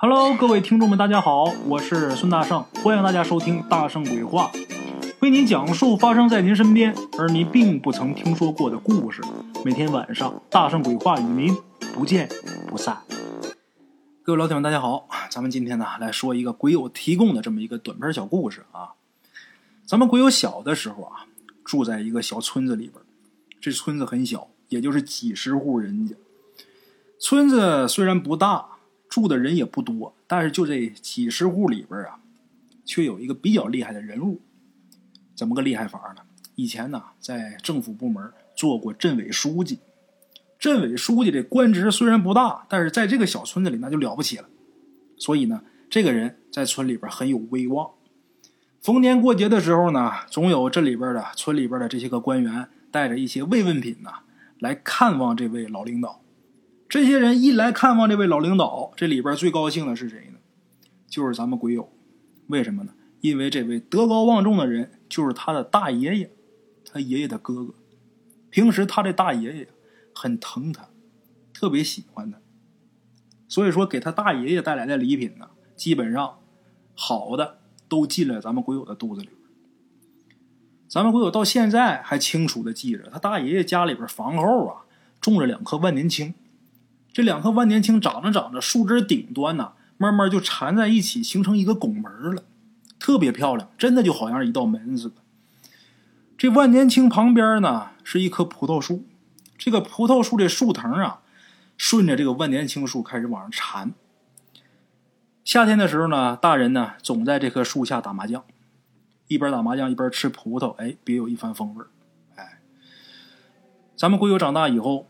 Hello，各位听众们，大家好，我是孙大圣，欢迎大家收听《大圣鬼话》，为您讲述发生在您身边而您并不曾听说过的故事。每天晚上，《大圣鬼话》与您不见不散。各位老铁们，大家好，咱们今天呢来说一个鬼友提供的这么一个短篇小故事啊。咱们鬼友小的时候啊，住在一个小村子里边，这村子很小，也就是几十户人家。村子虽然不大。住的人也不多，但是就这几十户里边啊，却有一个比较厉害的人物。怎么个厉害法呢？以前呢，在政府部门做过镇委书记。镇委书记这官职虽然不大，但是在这个小村子里那就了不起了。所以呢，这个人在村里边很有威望。逢年过节的时候呢，总有镇里边的、村里边的这些个官员带着一些慰问品呢，来看望这位老领导。这些人一来看望这位老领导，这里边最高兴的是谁呢？就是咱们鬼友。为什么呢？因为这位德高望重的人就是他的大爷爷，他爷爷的哥哥。平时他这大爷爷很疼他，特别喜欢他，所以说给他大爷爷带来的礼品呢，基本上好的都进了咱们鬼友的肚子里。咱们鬼友到现在还清楚的记着，他大爷爷家里边房后啊种着两棵万年青。这两棵万年青长着长着，树枝顶端呢，慢慢就缠在一起，形成一个拱门了，特别漂亮，真的就好像一道门似的。这万年青旁边呢，是一棵葡萄树，这个葡萄树这树藤啊，顺着这个万年青树开始往上缠。夏天的时候呢，大人呢总在这棵树下打麻将，一边打麻将一边吃葡萄，哎，别有一番风味哎，咱们龟友长大以后。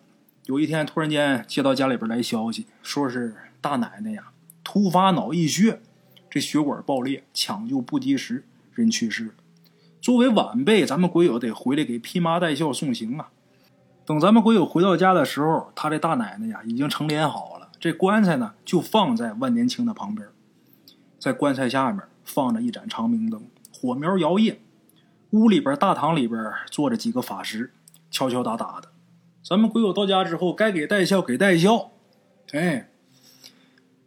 有一天，突然间接到家里边来消息，说是大奶奶呀突发脑溢血，这血管爆裂，抢救不及时，人去世了。作为晚辈，咱们鬼友得回来给披麻戴孝送行啊。等咱们鬼友回到家的时候，他这大奶奶呀已经成殓好了，这棺材呢就放在万年青的旁边，在棺材下面放着一盏长明灯，火苗摇曳。屋里边大堂里边坐着几个法师，敲敲打打的。咱们鬼友到家之后，该给带孝给带孝，哎，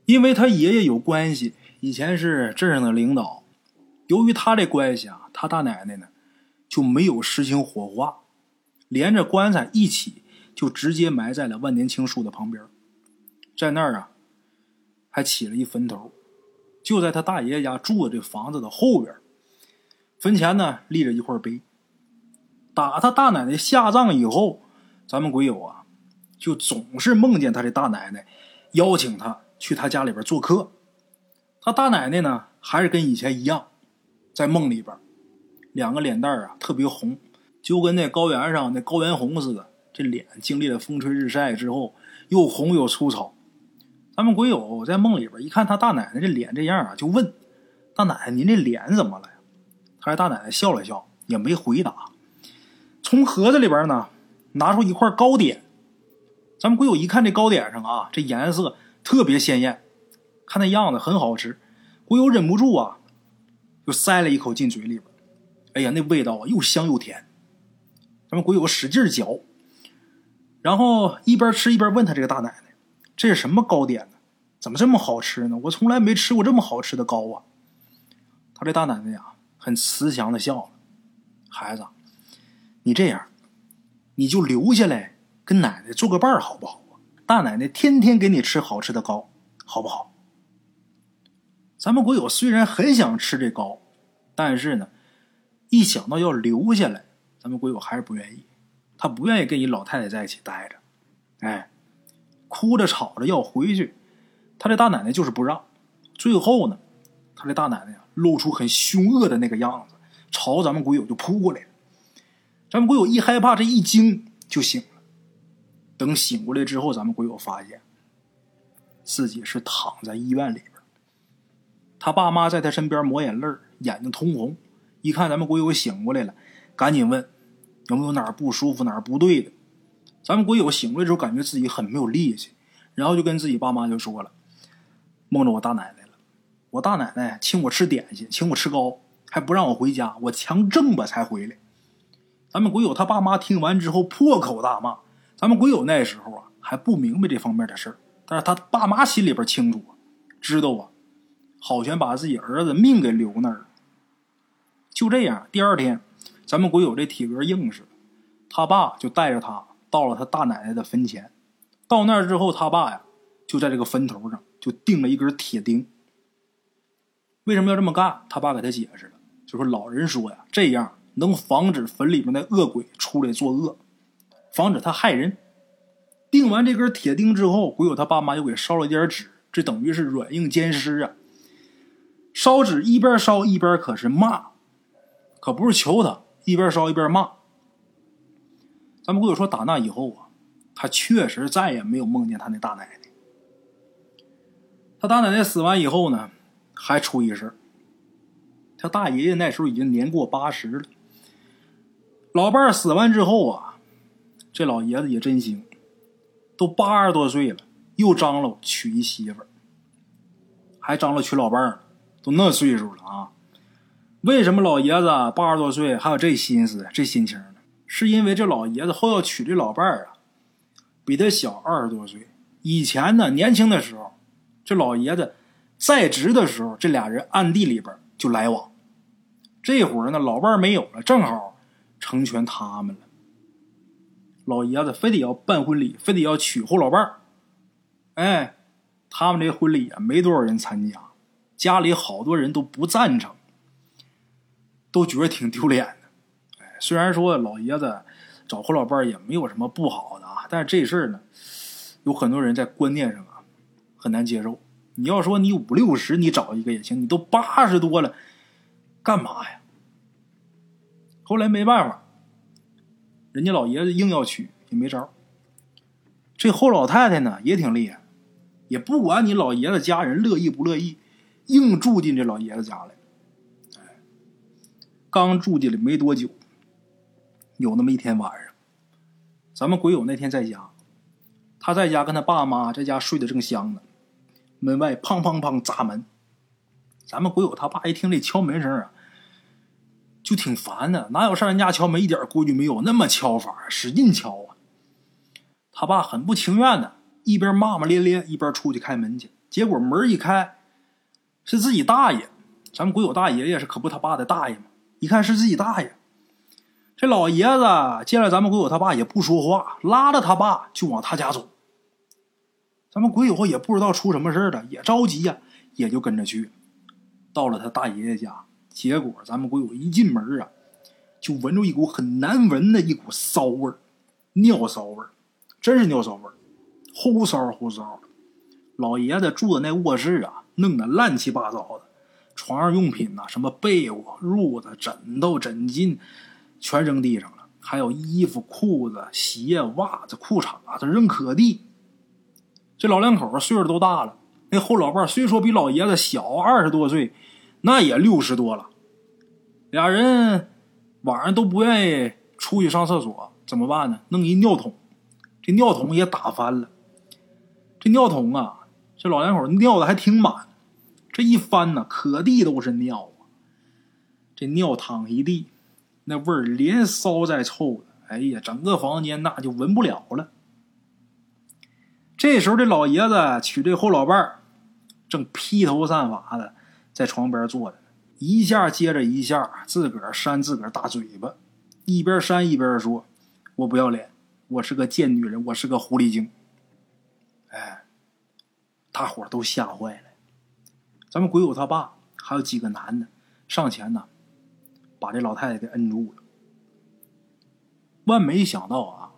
因为他爷爷有关系，以前是镇上的领导。由于他这关系啊，他大奶奶呢就没有实行火化，连着棺材一起就直接埋在了万年青树的旁边，在那儿啊还起了一坟头，就在他大爷爷家住的这房子的后边，坟前呢立着一块碑。打他大奶奶下葬以后。咱们鬼友啊，就总是梦见他的大奶奶邀请他去他家里边做客。他大奶奶呢，还是跟以前一样，在梦里边，两个脸蛋啊特别红，就跟那高原上那高原红似的。这脸经历了风吹日晒之后，又红又粗糙。咱们鬼友在梦里边一看他大奶奶这脸这样啊，就问大奶奶：“您这脸怎么了呀？”他大奶奶笑了笑，也没回答。从盒子里边呢。拿出一块糕点，咱们鬼友一看这糕点上啊，这颜色特别鲜艳，看那样子很好吃，鬼友忍不住啊，就塞了一口进嘴里边。哎呀，那味道啊又香又甜，咱们鬼友使劲嚼，然后一边吃一边问他这个大奶奶：“这是什么糕点呢？怎么这么好吃呢？我从来没吃过这么好吃的糕啊！”他这大奶奶呀，很慈祥的笑了：“孩子，你这样。”你就留下来跟奶奶做个伴儿好不好？大奶奶天天给你吃好吃的糕，好不好？咱们国友虽然很想吃这糕，但是呢，一想到要留下来，咱们国友还是不愿意。他不愿意跟你老太太在一起待着，哎，哭着吵着要回去。他这大奶奶就是不让。最后呢，他这大奶奶呀，露出很凶恶的那个样子，朝咱们鬼友就扑过来了。咱们鬼友一害怕，这一惊就醒了。等醒过来之后，咱们鬼友发现自己是躺在医院里边。他爸妈在他身边抹眼泪眼睛通红。一看咱们鬼友醒过来了，赶紧问有没有哪儿不舒服、哪儿不对的。咱们鬼友醒过来之后，感觉自己很没有力气，然后就跟自己爸妈就说了：“梦着我大奶奶了，我大奶奶请我吃点心，请我吃糕，还不让我回家，我强挣吧才回来。”咱们鬼友他爸妈听完之后破口大骂。咱们鬼友那时候啊还不明白这方面的事儿，但是他爸妈心里边清楚，知道啊，好悬把自己儿子命给留那儿了。就这样，第二天，咱们鬼友这体格硬实，他爸就带着他到了他大奶奶的坟前。到那儿之后，他爸呀就在这个坟头上就钉了一根铁钉。为什么要这么干？他爸给他解释了，就说老人说呀，这样能防止坟里面的恶鬼出来作恶，防止他害人。钉完这根铁钉之后，鬼友他爸妈又给烧了一点纸，这等于是软硬兼施啊。烧纸一边烧一边可是骂，可不是求他，一边烧一边骂。咱们鬼友说，打那以后啊，他确实再也没有梦见他那大奶奶。他大奶奶死完以后呢？还出一事他大爷爷那时候已经年过八十了。老伴儿死完之后啊，这老爷子也真行，都八十多岁了，又张罗娶一媳妇儿，还张罗娶老伴儿，都那岁数了啊。为什么老爷子八十多岁还有这心思、这心情呢？是因为这老爷子后要娶这老伴儿啊，比他小二十多岁。以前呢，年轻的时候，这老爷子。在职的时候，这俩人暗地里边就来往。这会儿呢，老伴儿没有了，正好成全他们了。老爷子非得要办婚礼，非得要娶后老伴儿。哎，他们这婚礼啊，没多少人参加，家里好多人都不赞成，都觉得挺丢脸的。哎，虽然说老爷子找后老伴儿也没有什么不好的啊，但是这事儿呢，有很多人在观念上啊很难接受。你要说你五六十，你找一个也行。你都八十多了，干嘛呀？后来没办法，人家老爷子硬要娶，也没招。这后老太太呢也挺厉害，也不管你老爷子家人乐意不乐意，硬住进这老爷子家来。刚住进来没多久，有那么一天晚上，咱们鬼友那天在家，他在家跟他爸妈在家睡得正香呢。门外砰砰砰砸门，咱们鬼友他爸一听这敲门声啊，就挺烦的。哪有上人家敲门一点规矩没有，那么敲法，使劲敲啊！他爸很不情愿的，一边骂骂咧咧，一边出去开门去。结果门一开，是自己大爷。咱们鬼友大爷爷是可不他爸的大爷吗？一看是自己大爷，这老爷子见了咱们鬼友他爸也不说话，拉着他爸就往他家走。咱们鬼友也不知道出什么事了，也着急呀，也就跟着去。到了他大爷爷家，结果咱们鬼友一进门啊，就闻着一股很难闻的一股骚味儿，尿骚味儿，真是尿骚味儿，齁骚齁骚的。老爷子住的那卧室啊，弄得乱七八糟的，床上用品呐，什么被窝、褥子、枕头、枕巾，全扔地上了，还有衣服、裤子、鞋、袜子、裤衩子扔可地。这老两口岁数都大了，那后老伴虽说比老爷子小二十多岁，那也六十多了。俩人晚上都不愿意出去上厕所，怎么办呢？弄一尿桶，这尿桶也打翻了。这尿桶啊，这老两口尿的还挺满，这一翻呢，可地都是尿啊。这尿淌一地，那味儿连骚带臭的，哎呀，整个房间那就闻不了了。这时候，这老爷子娶这后老伴儿，正披头散发的在床边坐着，一下接着一下，自个儿扇自个儿大嘴巴，一边扇一边说：“我不要脸，我是个贱女人，我是个狐狸精。”哎，大伙都吓坏了。咱们鬼友他爸还有几个男的上前呢，把这老太太给摁住了。万没想到啊，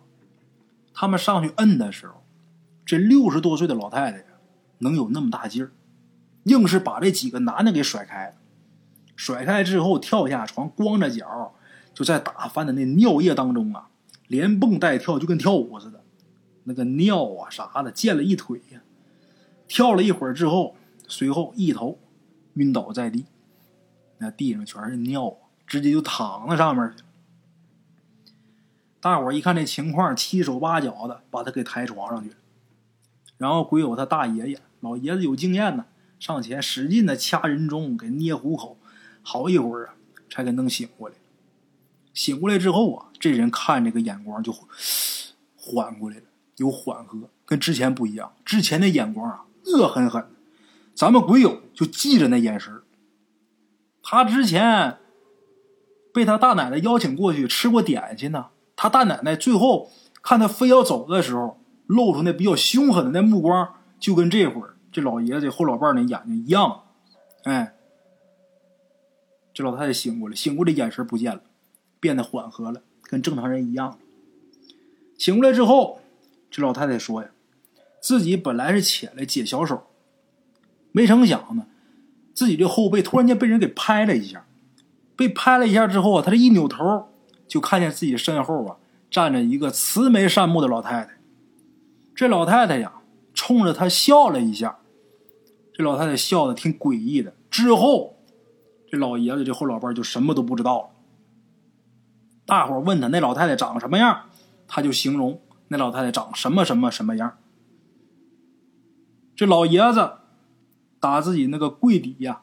他们上去摁的时候。这六十多岁的老太太呀，能有那么大劲儿，硬是把这几个男的给甩开了。甩开之后，跳下床，光着脚就在打翻的那尿液当中啊，连蹦带跳，就跟跳舞似的。那个尿啊啥的溅了一腿呀。跳了一会儿之后，随后一头晕倒在地，那地上全是尿啊，直接就躺在上面去。大伙一看这情况，七手八脚的把他给抬床上去了。然后鬼友他大爷爷，老爷子有经验呢，上前使劲的掐人中，给捏虎口，好一会儿啊，才给弄醒过来。醒过来之后啊，这人看这个眼光就缓过来了，有缓和，跟之前不一样。之前的眼光啊，恶狠狠，咱们鬼友就记着那眼神他之前被他大奶奶邀请过去吃过点心呢。他大奶奶最后看他非要走的时候，露出那比较凶狠的那目光，就跟这会儿这老爷子后老伴儿那眼睛一样。哎，这老太太醒过来，醒过来眼神不见了，变得缓和了，跟正常人一样。醒过来之后，这老太太说呀，自己本来是起来解小手。没成想呢，自己这后背突然间被人给拍了一下，被拍了一下之后啊，她这一扭头就看见自己身后啊站着一个慈眉善目的老太太。这老太太呀，冲着他笑了一下，这老太太笑的挺诡异的。之后，这老爷子这后老伴就什么都不知道了。大伙问他那老太太长什么样，他就形容那老太太长什么什么什么样。这老爷子。打自己那个柜底呀，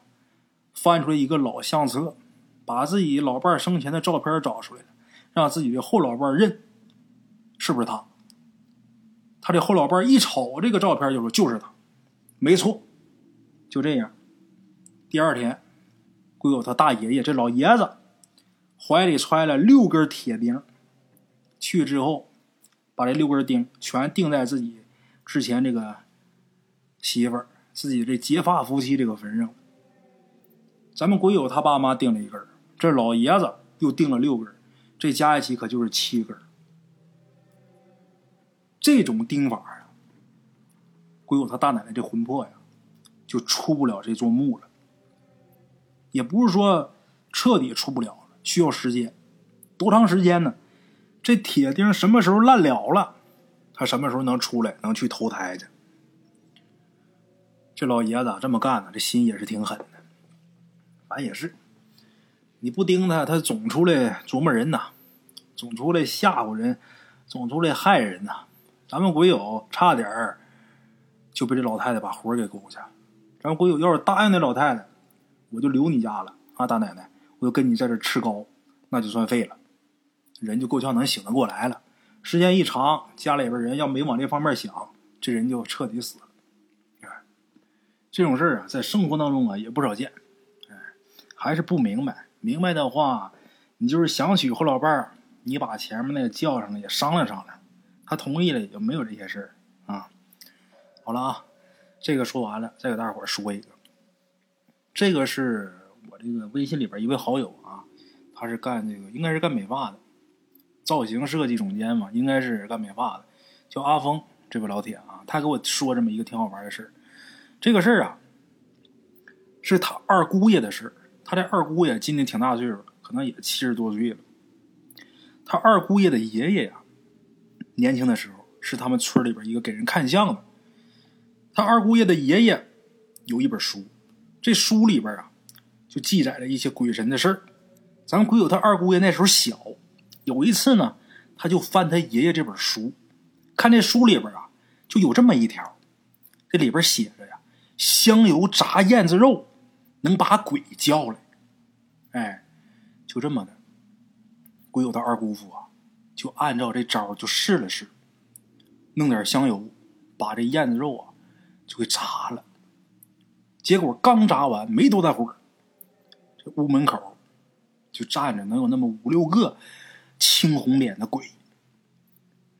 翻出来一个老相册，把自己老伴生前的照片找出来了，让自己的后老伴认，是不是他？他这后老伴一瞅这个照片就说就是他，没错。就这样，第二天，鬼友他大爷爷这老爷子怀里揣了六根铁钉，去之后，把这六根钉全钉在自己之前这个媳妇儿。自己这结发夫妻这个坟上，咱们鬼友他爸妈钉了一根这老爷子又钉了六根这加一起可就是七根这种钉法啊，鬼友他大奶奶这魂魄呀，就出不了这座墓了。也不是说彻底出不了了，需要时间，多长时间呢？这铁钉什么时候烂了了，他什么时候能出来，能去投胎去？这老爷子这么干呢，这心也是挺狠的。反正也是，你不盯他，他总出来琢磨人呐，总出来吓唬人，总出来害人呐。咱们鬼友差点儿就被这老太太把活给勾下。然后鬼友要是答应那老太太，我就留你家了啊，大奶奶，我就跟你在这吃糕，那就算废了，人就够呛能醒得过来了。时间一长，家里边人要没往这方面想，这人就彻底死了。这种事儿啊，在生活当中啊也不少见，还是不明白。明白的话，你就是想娶后老伴儿，你把前面那个叫上了也商量商量，他同意了也就没有这些事儿啊。好了啊，这个说完了，再给大伙说一个。这个是我这个微信里边一位好友啊，他是干这个，应该是干美发的，造型设计总监嘛，应该是干美发的，叫阿峰这位老铁啊，他给我说这么一个挺好玩的事。这个事儿啊，是他二姑爷的事。他这二姑爷今年挺大岁数了，可能也七十多岁了。他二姑爷的爷爷呀，年轻的时候是他们村里边一个给人看相的。他二姑爷的爷爷有一本书，这书里边啊，就记载了一些鬼神的事儿。咱鬼友他二姑爷那时候小，有一次呢，他就翻他爷爷这本书，看这书里边啊，就有这么一条。这里边写着呀，香油炸燕子肉能把鬼叫来。哎，就这么的，鬼友的二姑父啊，就按照这招就试了试，弄点香油，把这燕子肉啊就给炸了。结果刚炸完没多大会儿，这屋门口就站着能有那么五六个青红脸的鬼，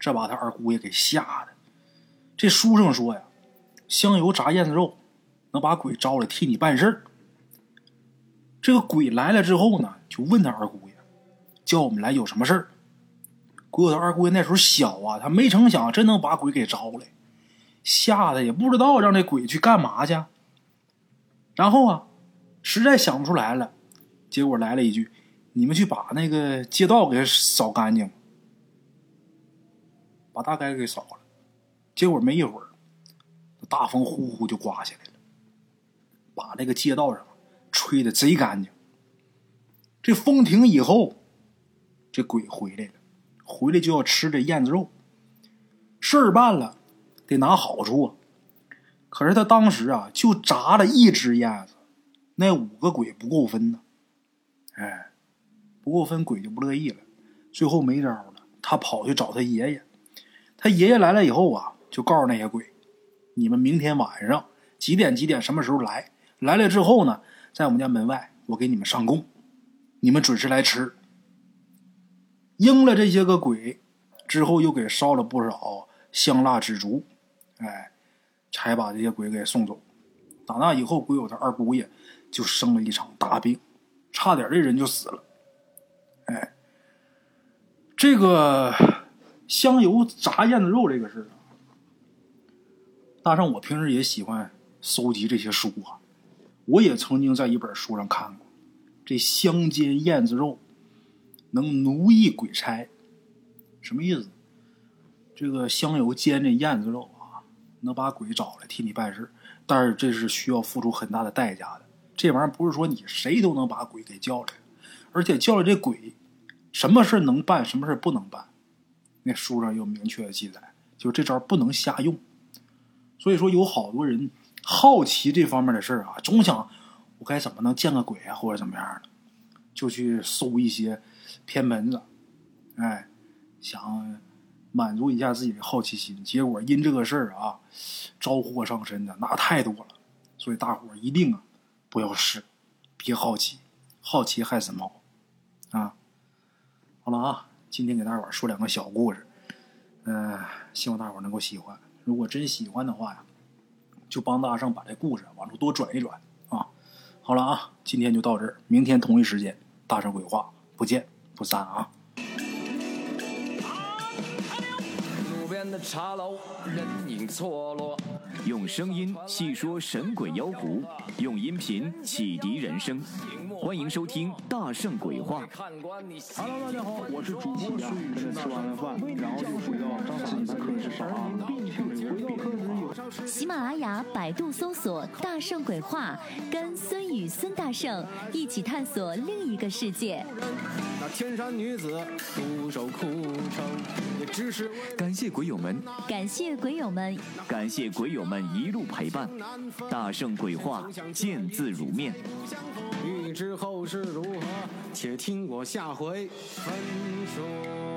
这把他二姑爷给吓的。这书上说呀。香油炸燕子肉，能把鬼招来替你办事儿。这个鬼来了之后呢，就问他二姑爷：“叫我们来有什么事儿？”鬼友他二姑爷那时候小啊，他没成想真能把鬼给招来，吓得也不知道让这鬼去干嘛去。然后啊，实在想不出来了，结果来了一句：“你们去把那个街道给扫干净。”把大街给扫了，结果没一会儿。大风呼呼就刮下来了，把那个街道上吹的贼干净。这风停以后，这鬼回来了，回来就要吃这燕子肉。事儿办了，得拿好处啊。可是他当时啊，就炸了一只燕子，那五个鬼不够分呢。哎，不够分，鬼就不乐意了。最后没招了，他跑去找他爷爷。他爷爷来了以后啊，就告诉那些鬼。你们明天晚上几点几点什么时候来？来了之后呢，在我们家门外，我给你们上供，你们准时来吃。应了这些个鬼之后，又给烧了不少香蜡纸烛，哎，才把这些鬼给送走。打那以后，鬼友他二姑爷就生了一场大病，差点这人就死了。哎，这个香油炸燕子肉这个事啊，大圣我平时也喜欢搜集这些书啊。我也曾经在一本书上看过，这香煎燕子肉能奴役鬼差，什么意思？这个香油煎这燕子肉，能把鬼找来替你办事，但是这是需要付出很大的代价的。这玩意儿不是说你谁都能把鬼给叫来，而且叫来这鬼，什么事能办，什么事不能办，那书上有明确的记载，就这招不能瞎用。所以说，有好多人。好奇这方面的事儿啊，总想我该怎么能见个鬼啊，或者怎么样的，就去搜一些偏门子，哎，想满足一下自己的好奇心。结果因这个事儿啊，招祸上身的那太多了。所以大伙一定啊不要试，别好奇，好奇害死猫啊！好了啊，今天给大伙说两个小故事，嗯，希望大伙能够喜欢。如果真喜欢的话呀。就帮大圣把这故事往出多转一转啊！好了啊，今天就到这儿，明天同一时间，大圣鬼话不见不散啊！茶楼，人影错落。用声音细说神鬼妖狐，用音频启迪人生。欢迎收听《大圣鬼话》。Hello，大家好，我是主播孙宇。吃完了饭，然后就回到自己的课室上啊。喜马拉雅、百度搜索“大圣鬼话”，跟孙宇、孙大圣一起探索另一个世界。那天山女子独守空城，也只是感谢鬼友们，感谢鬼友们，感谢鬼友们一路陪伴。大圣鬼话，见字如面。欲知后事如何，且听我下回分说。